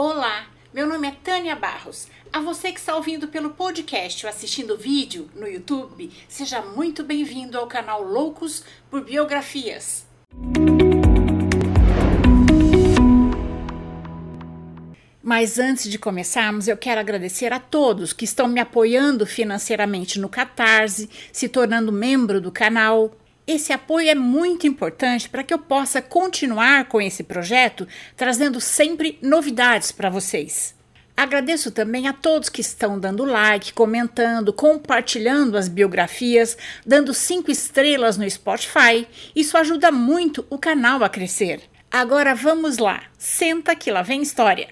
Olá, meu nome é Tânia Barros. A você que está ouvindo pelo podcast ou assistindo o vídeo no YouTube, seja muito bem-vindo ao canal Loucos por Biografias. Mas antes de começarmos, eu quero agradecer a todos que estão me apoiando financeiramente no Catarse, se tornando membro do canal, esse apoio é muito importante para que eu possa continuar com esse projeto, trazendo sempre novidades para vocês. Agradeço também a todos que estão dando like, comentando, compartilhando as biografias, dando cinco estrelas no Spotify. Isso ajuda muito o canal a crescer. Agora vamos lá, senta que lá vem história.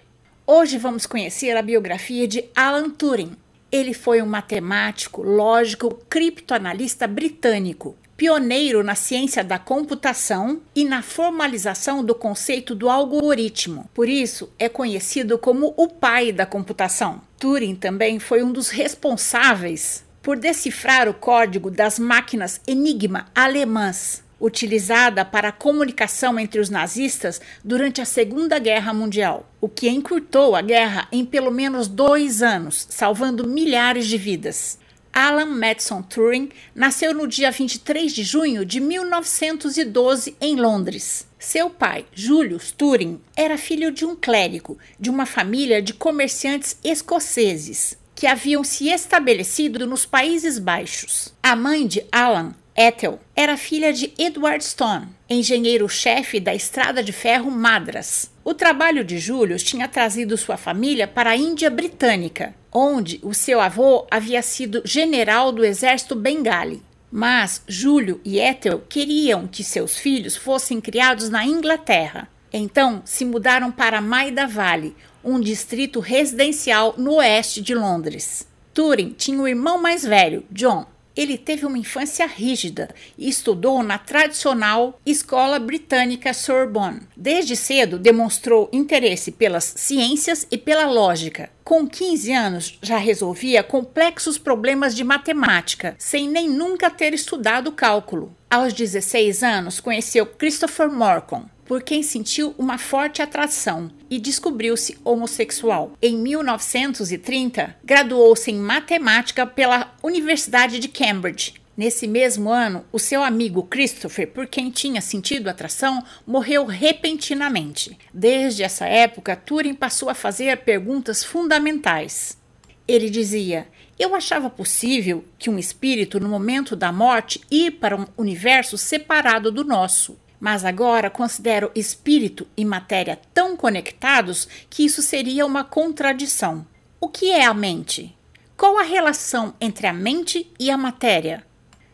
Hoje vamos conhecer a biografia de Alan Turing. Ele foi um matemático, lógico, criptoanalista britânico pioneiro na ciência da computação e na formalização do conceito do algoritmo. Por isso, é conhecido como o pai da computação. Turing também foi um dos responsáveis por decifrar o código das máquinas Enigma alemãs, utilizada para a comunicação entre os nazistas durante a Segunda Guerra Mundial, o que encurtou a guerra em pelo menos dois anos, salvando milhares de vidas. Alan Madison Turing nasceu no dia 23 de junho de 1912 em Londres. Seu pai, Julius Turing, era filho de um clérigo de uma família de comerciantes escoceses que haviam se estabelecido nos Países Baixos. A mãe de Alan, Ethel, era filha de Edward Stone, engenheiro-chefe da estrada de ferro Madras. O trabalho de Julius tinha trazido sua família para a Índia Britânica, onde o seu avô havia sido general do exército bengali. Mas Júlio e Ethel queriam que seus filhos fossem criados na Inglaterra. Então se mudaram para Maida Vale, um distrito residencial no oeste de Londres. Turing tinha um irmão mais velho, John, ele teve uma infância rígida e estudou na tradicional escola britânica Sorbonne. Desde cedo demonstrou interesse pelas ciências e pela lógica. Com 15 anos, já resolvia complexos problemas de matemática, sem nem nunca ter estudado cálculo. Aos 16 anos, conheceu Christopher Morcom, por quem sentiu uma forte atração e descobriu-se homossexual. Em 1930, graduou-se em matemática pela Universidade de Cambridge. Nesse mesmo ano, o seu amigo Christopher, por quem tinha sentido atração, morreu repentinamente. Desde essa época, Turing passou a fazer perguntas fundamentais. Ele dizia: Eu achava possível que um espírito, no momento da morte, ir para um universo separado do nosso. Mas agora considero espírito e matéria tão conectados que isso seria uma contradição. O que é a mente? Qual a relação entre a mente e a matéria?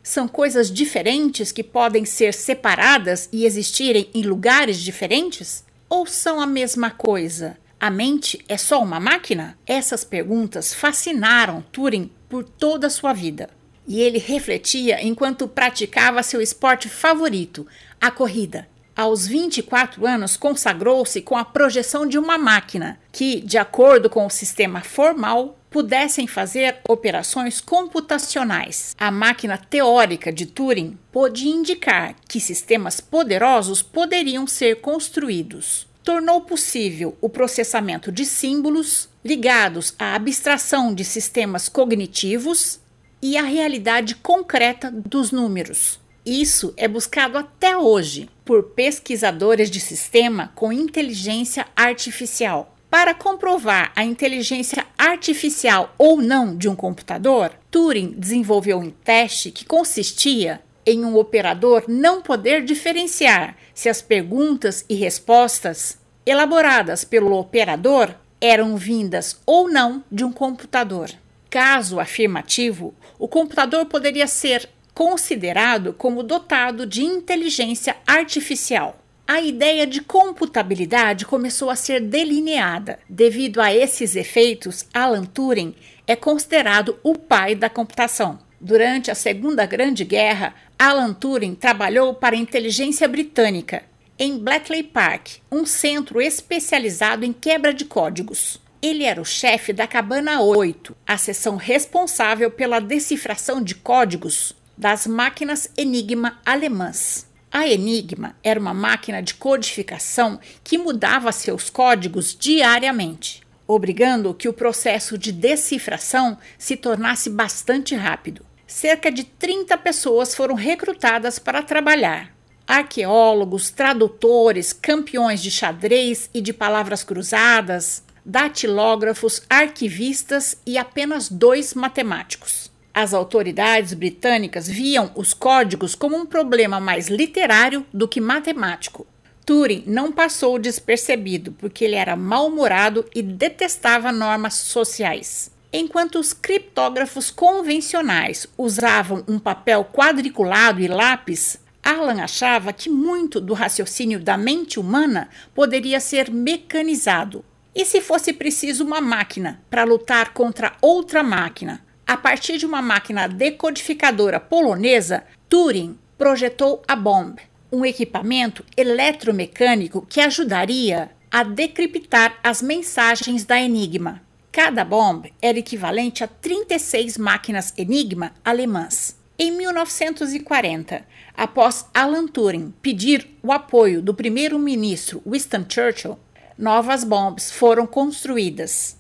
São coisas diferentes que podem ser separadas e existirem em lugares diferentes? Ou são a mesma coisa? A mente é só uma máquina? Essas perguntas fascinaram Turing por toda a sua vida. E ele refletia enquanto praticava seu esporte favorito, a corrida. Aos 24 anos, consagrou-se com a projeção de uma máquina que, de acordo com o sistema formal, pudessem fazer operações computacionais. A máquina teórica de Turing pôde indicar que sistemas poderosos poderiam ser construídos. Tornou possível o processamento de símbolos ligados à abstração de sistemas cognitivos e à realidade concreta dos números. Isso é buscado até hoje por pesquisadores de sistema com inteligência artificial. Para comprovar a inteligência artificial ou não de um computador, Turing desenvolveu um teste que consistia em um operador não poder diferenciar se as perguntas e respostas elaboradas pelo operador eram vindas ou não de um computador. Caso afirmativo, o computador poderia ser considerado como dotado de inteligência artificial. A ideia de computabilidade começou a ser delineada. Devido a esses efeitos, Alan Turing é considerado o pai da computação. Durante a Segunda Grande Guerra, Alan Turing trabalhou para a inteligência britânica em Bletchley Park, um centro especializado em quebra de códigos. Ele era o chefe da Cabana 8, a seção responsável pela decifração de códigos das máquinas Enigma alemãs. A Enigma era uma máquina de codificação que mudava seus códigos diariamente, obrigando que o processo de decifração se tornasse bastante rápido. Cerca de 30 pessoas foram recrutadas para trabalhar. Arqueólogos, tradutores, campeões de xadrez e de palavras cruzadas, datilógrafos, arquivistas e apenas dois matemáticos. As autoridades britânicas viam os códigos como um problema mais literário do que matemático. Turing não passou despercebido porque ele era mal-humorado e detestava normas sociais. Enquanto os criptógrafos convencionais usavam um papel quadriculado e lápis, Alan achava que muito do raciocínio da mente humana poderia ser mecanizado. E se fosse preciso uma máquina para lutar contra outra máquina? A partir de uma máquina decodificadora polonesa, Turing projetou a bomb, um equipamento eletromecânico que ajudaria a decriptar as mensagens da Enigma. Cada bomb era equivalente a 36 máquinas Enigma alemãs. Em 1940, após Alan Turing pedir o apoio do primeiro-ministro Winston Churchill, novas bombas foram construídas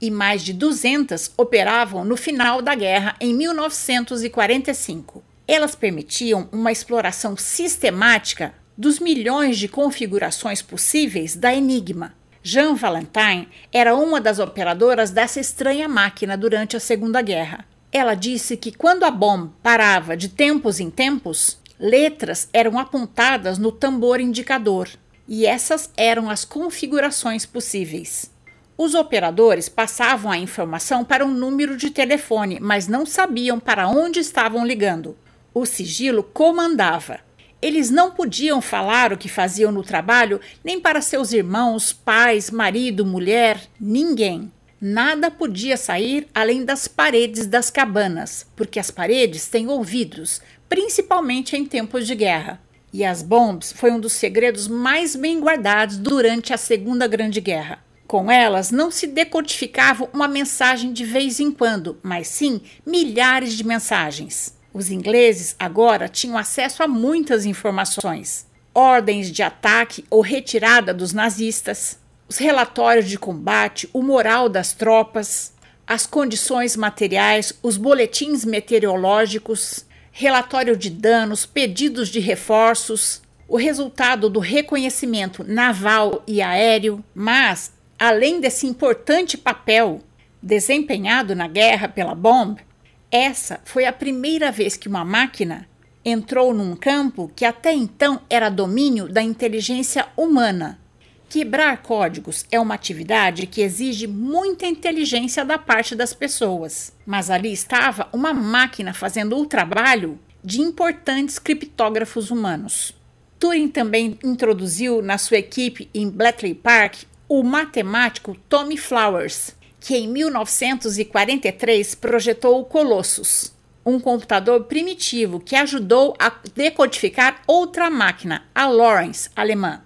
e mais de 200 operavam no final da guerra em 1945. Elas permitiam uma exploração sistemática dos milhões de configurações possíveis da Enigma. Jean Valentine era uma das operadoras dessa estranha máquina durante a Segunda Guerra. Ela disse que quando a bomba parava de tempos em tempos, letras eram apontadas no tambor indicador, e essas eram as configurações possíveis. Os operadores passavam a informação para um número de telefone, mas não sabiam para onde estavam ligando. O sigilo comandava. Eles não podiam falar o que faziam no trabalho nem para seus irmãos, pais, marido, mulher, ninguém. Nada podia sair além das paredes das cabanas, porque as paredes têm ouvidos, principalmente em tempos de guerra. E as bombas foi um dos segredos mais bem guardados durante a Segunda Grande Guerra. Com elas não se decodificava uma mensagem de vez em quando, mas sim milhares de mensagens. Os ingleses agora tinham acesso a muitas informações: ordens de ataque ou retirada dos nazistas, os relatórios de combate, o moral das tropas, as condições materiais, os boletins meteorológicos, relatório de danos, pedidos de reforços, o resultado do reconhecimento naval e aéreo, mas Além desse importante papel desempenhado na guerra pela bomba, essa foi a primeira vez que uma máquina entrou num campo que até então era domínio da inteligência humana. Quebrar códigos é uma atividade que exige muita inteligência da parte das pessoas, mas ali estava uma máquina fazendo o trabalho de importantes criptógrafos humanos. Turing também introduziu na sua equipe em Bletchley Park o matemático Tommy Flowers, que em 1943 projetou o Colossus, um computador primitivo que ajudou a decodificar outra máquina, a Lawrence alemã.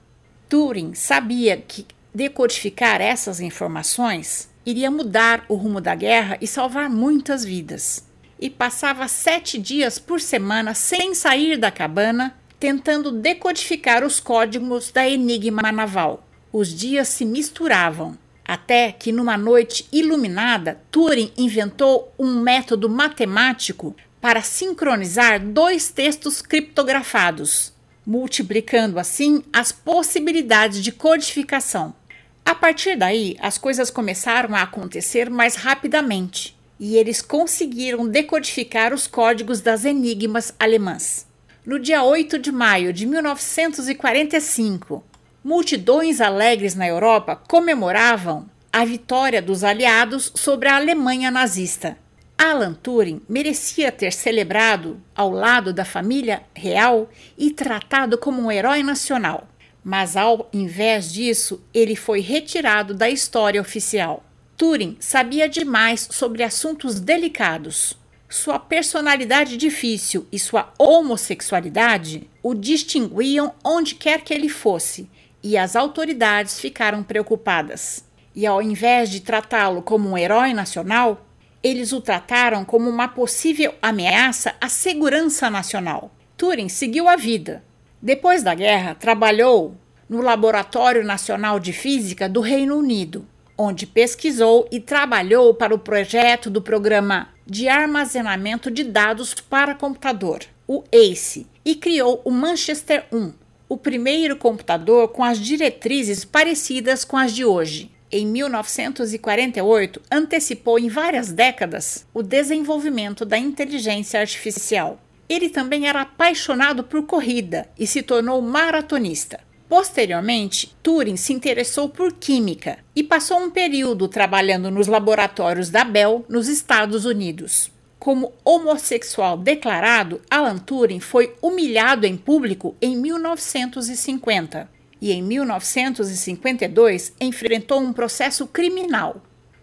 Turing sabia que decodificar essas informações iria mudar o rumo da guerra e salvar muitas vidas. E passava sete dias por semana sem sair da cabana, tentando decodificar os códigos da Enigma Naval. Os dias se misturavam, até que numa noite iluminada, Turing inventou um método matemático para sincronizar dois textos criptografados, multiplicando assim as possibilidades de codificação. A partir daí, as coisas começaram a acontecer mais rapidamente e eles conseguiram decodificar os códigos das enigmas alemãs. No dia 8 de maio de 1945, multidões alegres na Europa comemoravam a vitória dos aliados sobre a Alemanha nazista. Alan Turing merecia ter celebrado ao lado da família real e tratado como um herói nacional, mas ao invés disso, ele foi retirado da história oficial. Turing sabia demais sobre assuntos delicados. Sua personalidade difícil e sua homossexualidade o distinguiam onde quer que ele fosse e as autoridades ficaram preocupadas. E ao invés de tratá-lo como um herói nacional, eles o trataram como uma possível ameaça à segurança nacional. Turing seguiu a vida, Depois da guerra, trabalhou no Laboratório Nacional de Física do Reino Unido, onde pesquisou e trabalhou para o projeto do Programa de Armazenamento de Dados para Computador, o ACE, e criou o Manchester 1, o primeiro computador com as diretrizes parecidas com as de hoje. Em 1948, antecipou em várias décadas o desenvolvimento da inteligência artificial. Ele também era apaixonado por corrida e se tornou maratonista. Posteriormente, Turing se interessou por química e passou um período trabalhando nos laboratórios da Bell, nos Estados Unidos. Como homossexual declarado, Alan Turing foi humilhado em público em 1950 e, em 1952, enfrentou um processo criminal,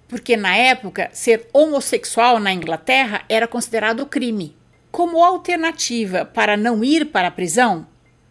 porque na época ser homossexual na Inglaterra era considerado crime. Como alternativa para não ir para a prisão,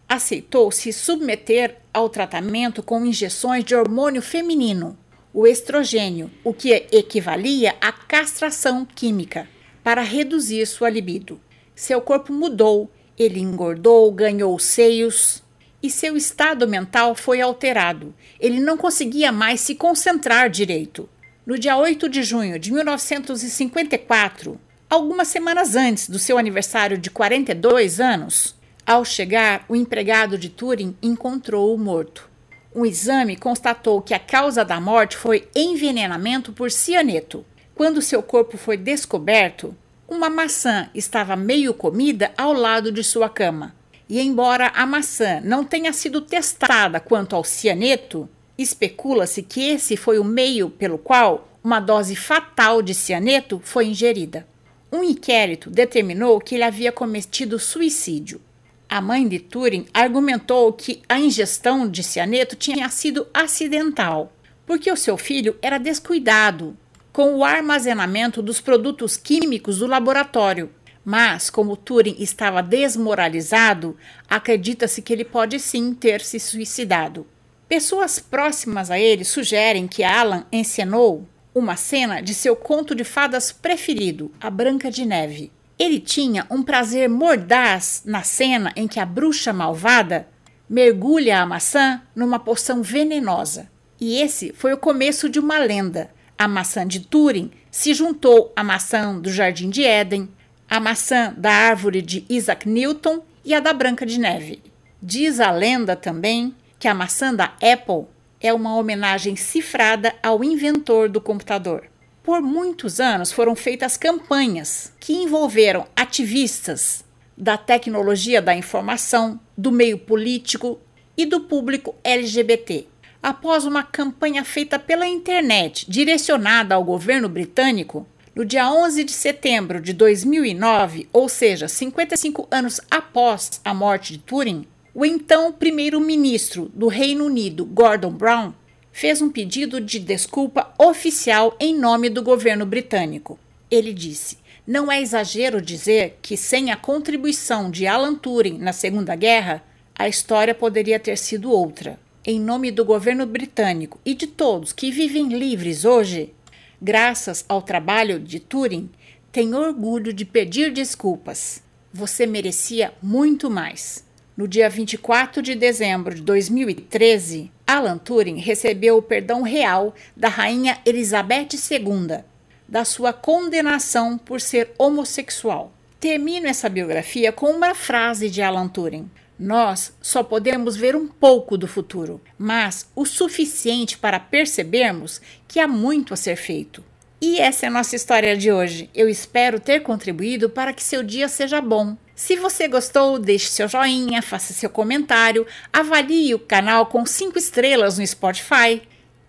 aceitou se submeter ao tratamento com injeções de hormônio feminino, o estrogênio, o que equivalia à castração química, para reduzir sua libido. Seu corpo mudou, ele engordou, ganhou seios e seu estado mental foi alterado. Ele não conseguia mais se concentrar direito. No dia 8 de junho de 1954, algumas semanas antes do seu aniversário de 42 anos, ao chegar, o empregado de Turing encontrou-o morto. Um exame constatou que a causa da morte foi envenenamento por cianeto. Quando seu corpo foi descoberto, uma maçã estava meio comida ao lado de sua cama. E embora a maçã não tenha sido testada quanto ao cianeto, especula-se que esse foi o meio pelo qual uma dose fatal de cianeto foi ingerida. Um inquérito determinou que ele havia cometido suicídio. A mãe de Turing argumentou que a ingestão de cianeto tinha sido acidental, porque o seu filho era descuidado com o armazenamento dos produtos químicos do laboratório. Mas, como Turing estava desmoralizado, acredita-se que ele pode sim ter se suicidado. Pessoas próximas a ele sugerem que Alan encenou uma cena de seu conto de fadas preferido, A Branca de Neve. Ele tinha um prazer mordaz na cena em que a bruxa malvada mergulha a maçã numa poção venenosa. E esse foi o começo de uma lenda. A maçã de Turing se juntou à maçã do Jardim de Éden, a maçã da árvore de Isaac Newton e a da Branca de Neve. Diz a lenda também que a maçã da Apple é uma homenagem cifrada ao inventor do computador. Por muitos anos foram feitas campanhas que envolveram ativistas da tecnologia da informação, do meio político e do público LGBT. Após uma campanha feita pela internet direcionada ao governo britânico, no dia 11 de setembro de 2009, ou seja, 55 anos após a morte de Turing, o então primeiro-ministro do Reino Unido, Gordon Brown, fez um pedido de desculpa oficial em nome do governo britânico. Ele disse: Não é exagero dizer que sem a contribuição de Alan Turing na Segunda Guerra, a história poderia ter sido outra. Em nome do governo britânico e de todos que vivem livres hoje, graças ao trabalho de Turing, tenho orgulho de pedir desculpas. Você merecia muito mais. No dia 24 de dezembro de 2013, Alan Turing recebeu o perdão real da rainha Elizabeth II da sua condenação por ser homossexual. Termino essa biografia com uma frase de Alan Turing. Nós só podemos ver um pouco do futuro, mas o suficiente para percebermos que há muito a ser feito. E essa é a nossa história de hoje. Eu espero ter contribuído para que seu dia seja bom. Se você gostou, deixe seu joinha, faça seu comentário, avalie o canal com 5 estrelas no Spotify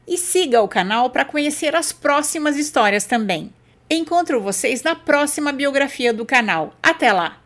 e siga o canal para conhecer as próximas histórias também. Encontro vocês na próxima biografia do canal. Até lá!